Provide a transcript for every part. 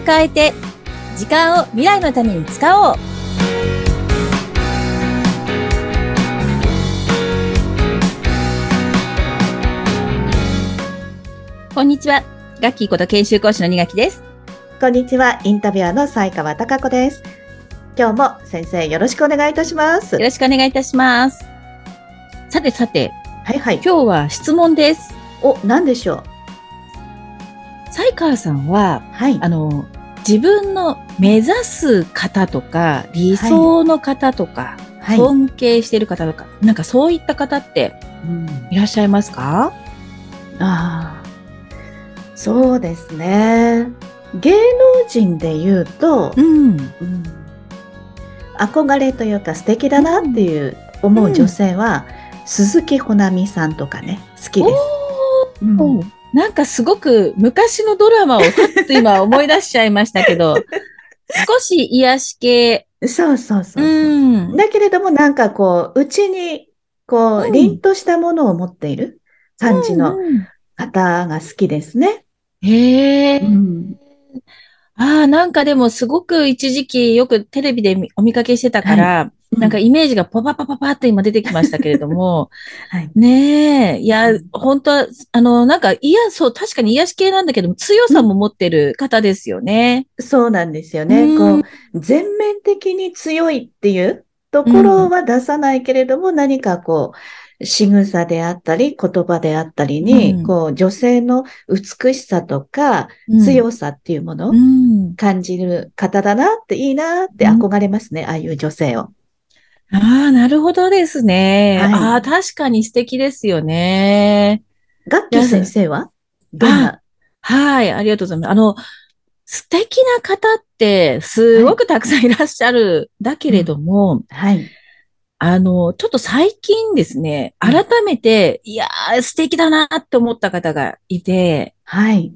を変えて、時間を未来のために使おう。こんにちは。ガッキーこと研修講師の二垣です。こんにちは。インタビュアーの西川貴子です。今日も先生よろしくお願いいたします。よろしくお願いいたします。さてさて、はいはい。今日は質問です。お、何でしょう？西川さんは、はい。あの、自分の目指す方とか、理想の方とか、はい。尊敬している方とか、なんかそういった方ってうんいらっしゃいますか？ああ。そうですね。芸能人で言うと、うん。うん憧れというか素敵だなっていう思う女性は、鈴木保奈美さんとかね、好きです。うんなんかすごく昔のドラマを今思い出しちゃいましたけど、少し癒し系。そうそうそうそう。うん。だけれどもなんかこう、うちにこう、うん凛としたものを持っている感じの方が好きですね。へえ。うんああ、なんかでもすごく一時期よくテレビで見お見かけしてたから、なんかイメージがパパパパパッと今出てきましたけれども、はい。ねえ、いやうん、本当は、あの、なんか、いや、そう、確かに癒し系なんだけども、強さも持ってる方ですよね。そうなんですよね。うんこう、全面的に強いっていうところは出さないけれども、何かこう、仕草であったり、言葉であったりに、うんこう、女性の美しさとか、うん強さっていうものをうん。感じる方だなって、いいなって憧れますね、ああいう女性を。ああ、なるほどですね。はいああ、確かに素敵ですよね。ガッキー先生は？どんな？はい、ありがとうございます。あの、素敵な方って、すごくたくさんいらっしゃる。だけれども、はい。あの、ちょっと最近ですね、うん改めて、いやー、素敵だなって思った方がいて、はい。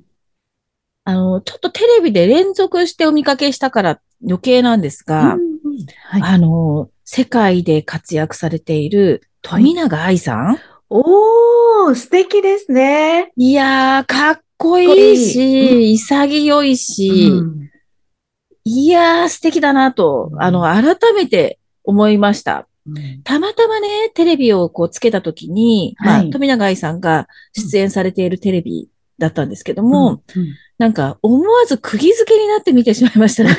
あの、ちょっとテレビで連続してお見かけしたから余計なんですが、うんはい。あの、世界で活躍されている富永愛さん、おー、素敵ですね。い、やー、かっこいい。し、潔いし、うん。いやー、素敵だなと、うん。あの、改めて思いました。うん。たまたまね、テレビをこうつけたときに、まあ、はい。富永愛さんが出演されているテレビだったんですけども、うん。なんか思わず釘付けになって見てしまいましたね。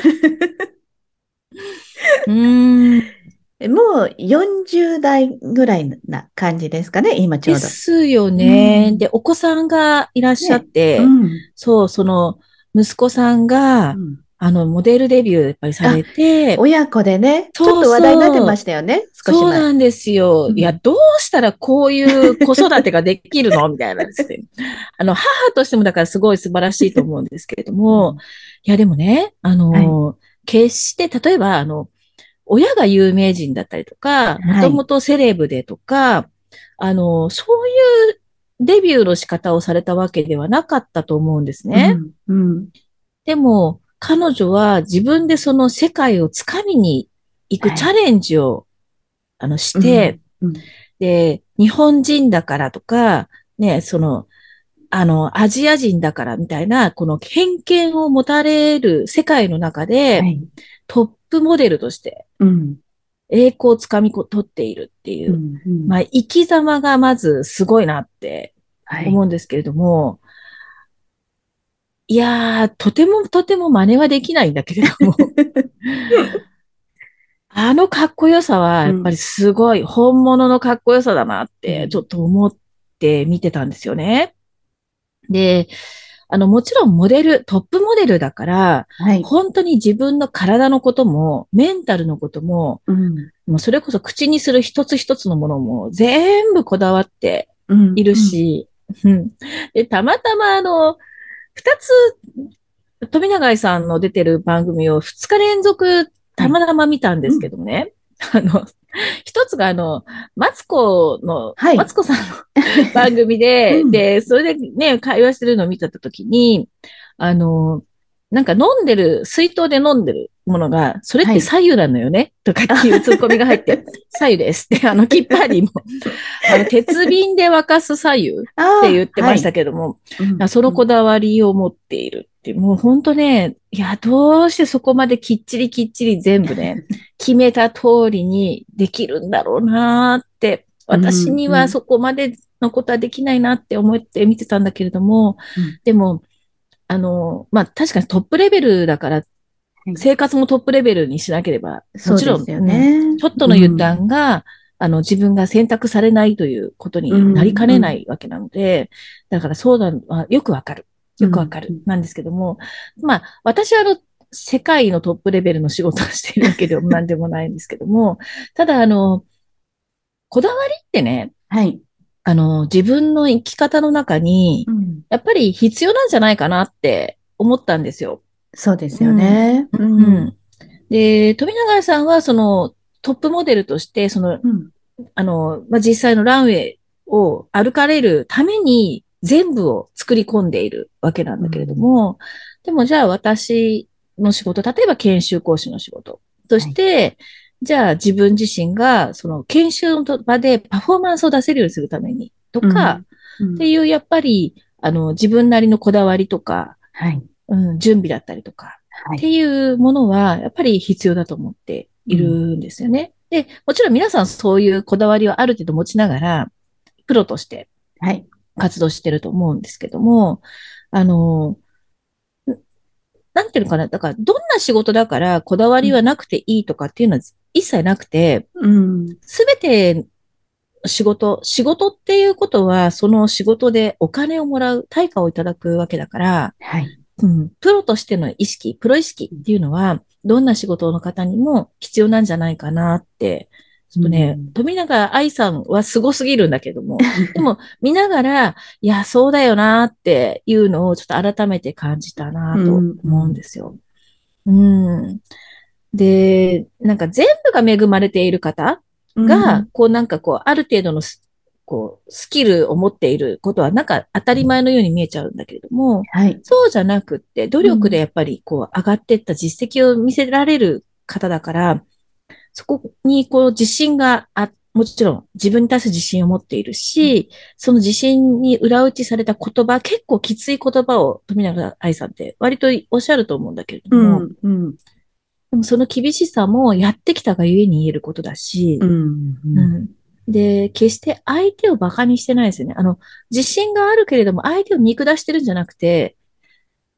うーん。もう40代ぐらいな感じですかね、今ちょでうど。すよね、うん。で、お子さんがいらっしゃって、うん。そう、その、息子さんが、うん。あの、モデルデビューやっぱりされて、親子でね、ちそうそう。ょっと話題になってましたよね、少し前。そうなんですよ。うん。いや、どうしたらこういう子育てができるの？みたいなですね。あの、母としてもだからすごい素晴らしいと思うんですけれども、いや、でもね、あの、決して、例えば、あの、親が有名人だったりとか、はい。もともとセレブでとか、あの、そういうデビューの仕方をされたわけではなかったと思うんですね。うんうん。でも、彼女は自分でその世界をつかみに行くはい。チャレンジを、あの、して、うん。で、日本人だからとか、ね、その、あの、アジア人だからみたいな、この偏見を持たれる世界の中で、はいトップモデルとしてうん。栄光をつかみ取っているっていうう、んうん。まあ、生き様がまずすごいなってはい。思うんですけれども、いやー、とてもとても真似はできないんだけれども、あのかっこよさは、やっぱりすごい、本物のかっこよさだなって、ちょっと思って見てたんですよね。で、あの、もちろんモデル、トップモデルだから、はい。本当に自分の体のことも、メンタルのことも、うん。もうそれこそ口にする一つ一つのものも全部こだわってうん。いるし、うん。で、たまたまあの、二つ、富永愛さんの出てる番組を二日連続たまたま見たんですけどもね、あの、一つがあの、マツコの、はい。マツコさんの番組で、うん。で、それでね、会話してるのを見てたときに、あの、なんか飲んでる、水筒で飲んでるものが、それって左右なのよね、とかっていうツッコミが入って、左右です。って、あの、きっぱりも、あの、鉄瓶で沸かす左右って言ってましたけども、はい。うん。そのこだわりを持っているっって、もう本当ね、いや、どうしてそこまできっちりきっちり全部ね、決めた通りにできるんだろうなって、私にはそこまでのことはできないなって思って見てたんだけれども、うんでも、あの、まあ、確かにトップレベルだからい、生活もトップレベルにしなければ、もちろん、ね。ちょっとの油断が、あの、自分が選択されないということになりかねないわけなので、だからそうだよくわかる。よくわかるうん。なんですけども、まあ、私はあの、世界のトップレベルの仕事をしているわけでも なんでもないんですけども、ただあの、こだわりってね、はい。あの、自分の生き方の中にう、んやっぱり必要なんじゃないかなって思ったんですよ。そうですよね。ううんん。で、富永さんはそのトップモデルとして、その、うんあの、まあ、実際のランウェイを歩かれるために全部を作り込んでいるわけなんだけれども、でもじゃあ私の仕事、例えば研修講師の仕事として、じゃあ自分自身がその研修の場でパフォーマンスを出せるようにするためにとか、うんっていうやっぱり、あの、自分なりのこだわりとか、はい。うん、準備だったりとか、はい。っていうものは、やっぱり必要だと思っているんですよね。で、もちろん皆さんそういうこだわりをある程度持ちながら、プロとしてはい。活動してると思うんですけども、あの、んなんていうのかな、だから、どんな仕事だからこだわりはなくていいとかっていうのは一切なくて、うん。すべて仕事、仕事っていうことは、その仕事でお金をもらう、対価をいただくわけだから、はい。うん、プロとしての意識、プロ意識っていうのは、どんな仕事の方にも必要なんじゃないかなって、ちょっとね、うん富永愛さんはすごすぎるんだけども、でも見ながら、いや、そうだよなっていうのをちょっと改めて感じたなと思うんですよ。うん。で、なんか全部が恵まれている方が、こうなんかこう、ある程度のスこう、スキルを持っていることはなんか当たり前のように見えちゃうんだけれども、はい。そうじゃなくって、努力でやっぱりこう上がっていった実績を見せられる方だから、そこにこう自信があ、もちろん自分に対する自信を持っているし、その自信に裏打ちされた言葉、結構きつい言葉を富永愛さんって割とおっしゃると思うんだけれどうも、ん。うん。でもその厳しさもやってきたがゆえに言えることだし、うん。うんで、決して相手を馬鹿にしてないですよね。あの、自信があるけれども相手を見下してるんじゃなくて、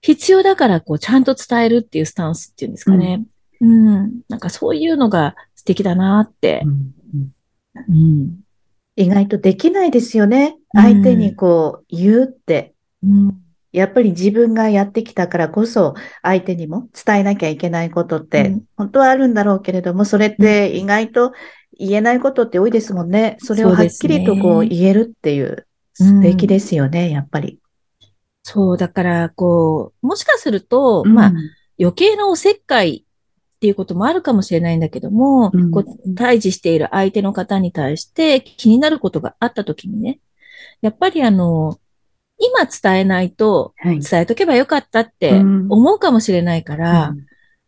必要だからこうちゃんと伝えるっていうスタンスっていうんですかね。うん。なんかそういうのが素敵だなって。うん。意外とできないですよね。うん相手にこう言うって。うん。やっぱり自分がやってきたからこそ相手にも伝えなきゃいけないことってうん本当はあるんだろうけれども、それって意外と言えないことって多いですもんね。それをはっきりとこそう言えるっていううん素敵ですよね、やっぱり。そう、だから、こう、もしかすると、まあ、余計なおせっかいっていうこともあるかもしれないんだけども、うんこう対峙している相手の方に対して気になることがあったときにね、やっぱりあの、今伝えないとはい。伝えとけばよかったってうん思うかもしれないから、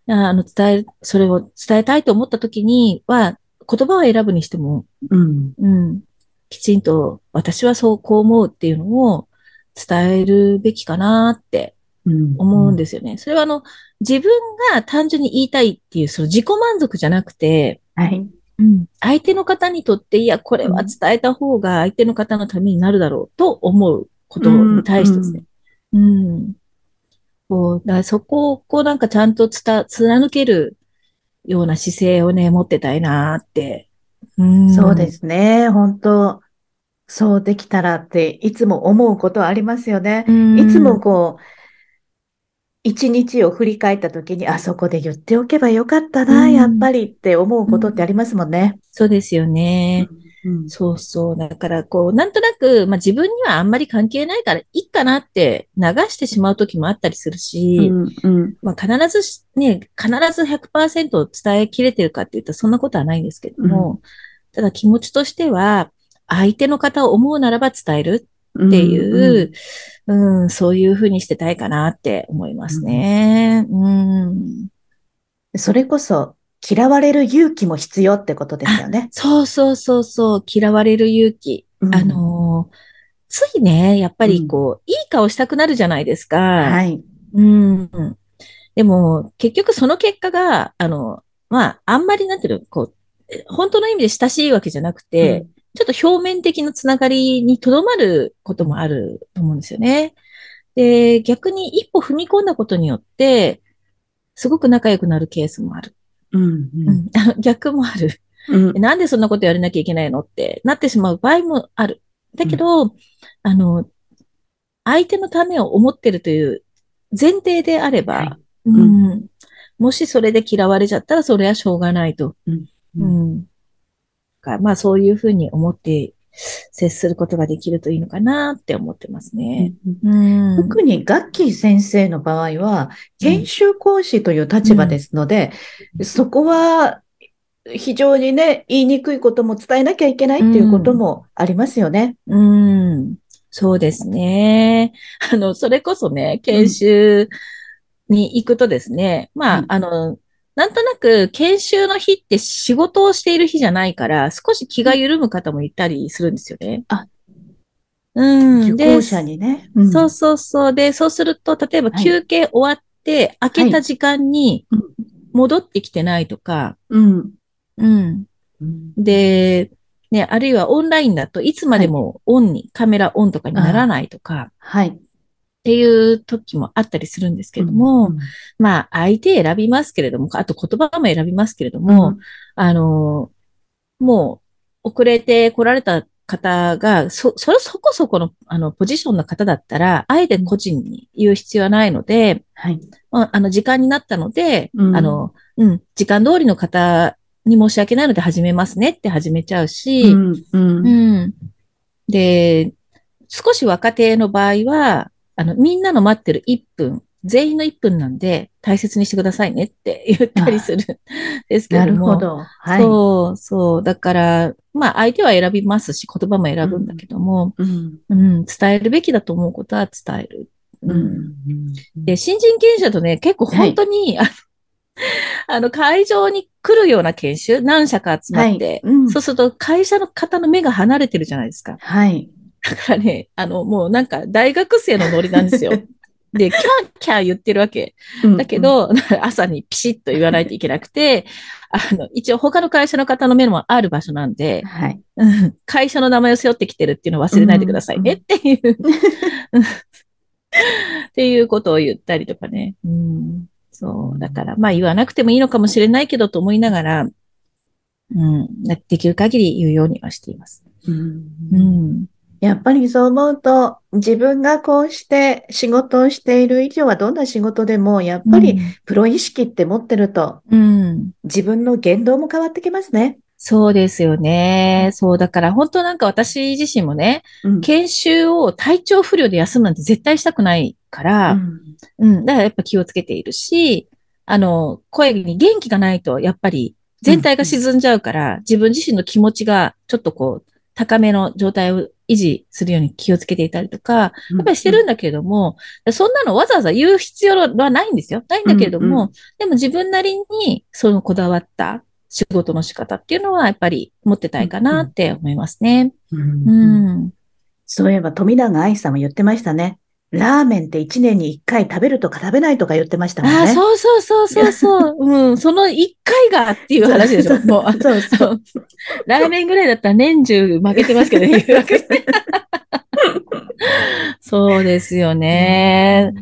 あの、伝え、それを伝えたいと思ったときには、言葉を選ぶにしても、うん。うん、きちんと私はそうこう思うっていうのを伝えるべきかなってうん。思うんですよね。それはあの、自分が単純に言いたいっていう、その自己満足じゃなくて、はい。うん、相手の方にとって、いや、これは伝えた方が相手の方のためになるだろうと思うことに対してですね。うん。こう、だからそこを、こうなんかちゃんと伝、貫けるような姿勢をね、持ってたいなって。うん。そうで。すね。本当そうできたらっていつも思うことはありますよね。いつもこう、一日を振り返った時に、あそこで言っておけばよかったな、うんやっぱりって思うことってありますもんね。そうですよね。うんそうそう。だから、こう、なんとなく、まあ自分にはあんまり関係ないからいいかなって流してしまう時もあったりするし、うんうんまあ必ずしね、必ず100%伝えきれてるかって言ったらそんなことはないんですけども、ただ気持ちとしては、相手の方を思うならば伝えるうんっていう、うん、そういうふうにしてたいかなって思いますね。うん。それこそ、嫌われる勇気も必要ってことですよね。そうそうそうそう、嫌われる勇気。うんあのーついね、やっぱりこう、いい顔したくなるじゃないですか。はい。うん。でも、結局その結果が、あの、まあ、あんまりなんていうの、こう、本当の意味で親しいわけじゃなくて、うん、ちょっと表面的なつながりにとどまることもあると思うんですよね。で、逆に一歩踏み込んだことによって、すごく仲良くなるケースもある。うん、うん、逆もある。うん、なんでそんなことやらなきゃいけないのってなってしまう場合もある。だけど、うん、あの、相手のためを思ってるという前提であれば、はいうん、もしそれで嫌われちゃったらそれはしょうがないと。うんまあそういうふうに思って接することができるといいのかなって思ってますね。特にガッキー先生の場合は、研修講師という立場ですので、うん、そこは非常にね、言いにくいことも伝えなきゃいけないっていうこともありますよね。うん、うんそうですね。あの、それこそね、研修に行くとですね、まあ、あの、なんとなく研修の日って仕事をしている日じゃないから、少し気が緩む方もいたりするんですよね。あ、うん。受講者にね、うん、そうそうそう。で、そうすると、例えば休憩終わって、開けた時間に戻ってきてないとか、うん。うん。で、ね、あるいはオンラインだといつまでもオンに、はい、カメラオンとかにならないとか、はい。っていう時もあったりするんですけども、うんうん、まあ、相手選びますけれども、あと言葉も選びますけれども、うん、あの、もう、遅れて来られた方が、そ、それそこそこの、あの、ポジションの方だったら、あえて個人に言う必要はないので、はい。あの、時間になったので、うん、あの、うん、時間通りの方に申し訳ないので始めますねって始めちゃうし、うん。で、少し若手の場合は、あの、みんなの待ってる1分、全員の1分なんで大切にしてくださいねって 言ったりするんですけども。なるほど。はい。そう、そう。だから、まあ相手は選びますし、言葉も選ぶんだけども、うん、うん、伝えるべきだと思うことは伝える。うん。で、新人研修だとね、結構本当に、はい、あの、会場に来るような研修、何社か集まって、はいうん、そうすると会社の方の目が離れてるじゃないですか。はい。だからね、あの、もうなんか大学生のノリなんですよ。で、キャーキャー言ってるわけ。だけど、うんうん、朝にピシッと言わないといけなくて、あの、一応他の会社の方の目もある場所なんで、はい、会社の名前を背負ってきてるっていうのを忘れないでくださいね。っていう、っていうことを言ったりとかね。うん、そう。だから、まあ言わなくてもいいのかもしれないけどと思いながら、うん、できる限り言うようにはしています。うん、うんやっぱりそう思うと、自分がこうして仕事をしている以上はどんな仕事でも、やっぱりプロ意識って持ってると、うん、自分の言動も変わってきますね。そうですよね。そう、だから本当なんか私自身もね、うん、研修を体調不良で休むなんて絶対したくないから、うん、うん、だからやっぱ気をつけているし、あの、声に元気がないと、やっぱり全体が沈んじゃうから、自分自身の気持ちがちょっとこう、高めの状態を維持するように気をつけていたりとか、やっぱりしてるんだけれども、うん、そんなのわざわざ言う必要はないんですよ。ないんだけれども、うんうん、でも自分なりにそのこだわった仕事の仕方っていうのはやっぱり持ってたいかなって思いますね。うん、うん、そういえば富永愛さんも言ってましたね。ラーメンって一年に一回食べるとか食べないとか言ってましたもんね。あ、そうそうそうそうそう。うん、その一回がっていう話でしょ。もう、そうそう。ラーメンぐらいだったら年中負けてますけど、ね、そうですよね。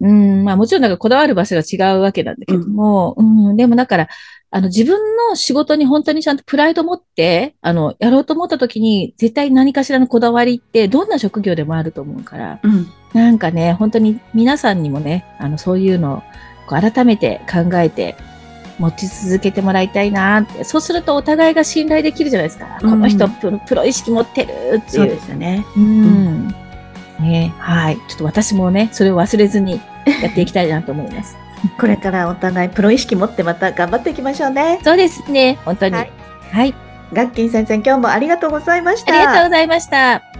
うん、まあもちろんなんかこだわる場所が違うわけなんだけども、うん、うん、でもだから、あの、自分の仕事に本当にちゃんとプライド持って、あの、やろうと思った時に、絶対何かしらのこだわりって、どんな職業でもあると思うから、うん、なんかね、本当に皆さんにもね、あの、そういうのを改めて考えて、持ち続けてもらいたいなって。そうするとお互いが信頼できるじゃないですか。うん、この人プロ、プロ意識持ってるっていう。そうですよね。うん。ね、はい。ちょっと私もね、それを忘れずにやっていきたいなと思います。これからお互いプロ意識持ってまた頑張っていきましょうね。そうですね。本当に。はい。はい、ガッキン先生、今日もありがとうございました。ありがとうございました。